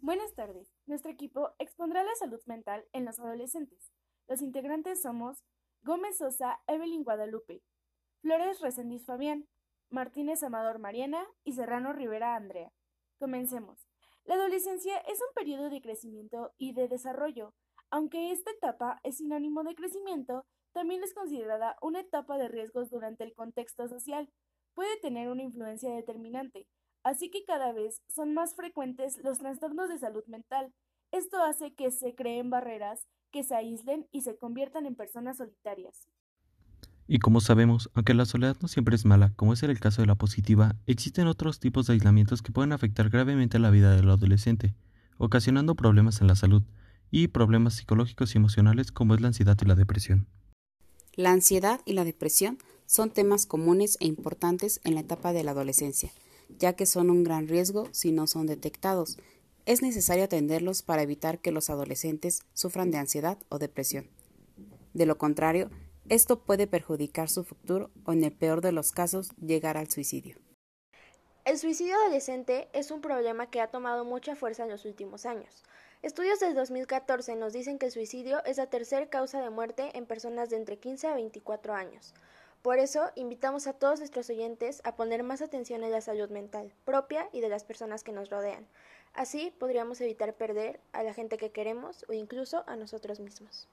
Buenas tardes. Nuestro equipo expondrá la salud mental en los adolescentes. Los integrantes somos Gómez Sosa, Evelyn Guadalupe, Flores Resendiz Fabián, Martínez Amador Mariana y Serrano Rivera Andrea. Comencemos. La adolescencia es un periodo de crecimiento y de desarrollo. Aunque esta etapa es sinónimo de crecimiento, también es considerada una etapa de riesgos durante el contexto social. Puede tener una influencia determinante, así que cada vez son más frecuentes los trastornos de salud mental. Esto hace que se creen barreras, que se aíslen y se conviertan en personas solitarias. Y como sabemos, aunque la soledad no siempre es mala, como es el caso de la positiva, existen otros tipos de aislamientos que pueden afectar gravemente la vida del adolescente, ocasionando problemas en la salud y problemas psicológicos y emocionales como es la ansiedad y la depresión. La ansiedad y la depresión son temas comunes e importantes en la etapa de la adolescencia, ya que son un gran riesgo si no son detectados. Es necesario atenderlos para evitar que los adolescentes sufran de ansiedad o depresión. De lo contrario, esto puede perjudicar su futuro o, en el peor de los casos, llegar al suicidio. El suicidio adolescente es un problema que ha tomado mucha fuerza en los últimos años. Estudios del 2014 nos dicen que el suicidio es la tercera causa de muerte en personas de entre 15 a 24 años. Por eso, invitamos a todos nuestros oyentes a poner más atención en la salud mental propia y de las personas que nos rodean. Así podríamos evitar perder a la gente que queremos o incluso a nosotros mismos.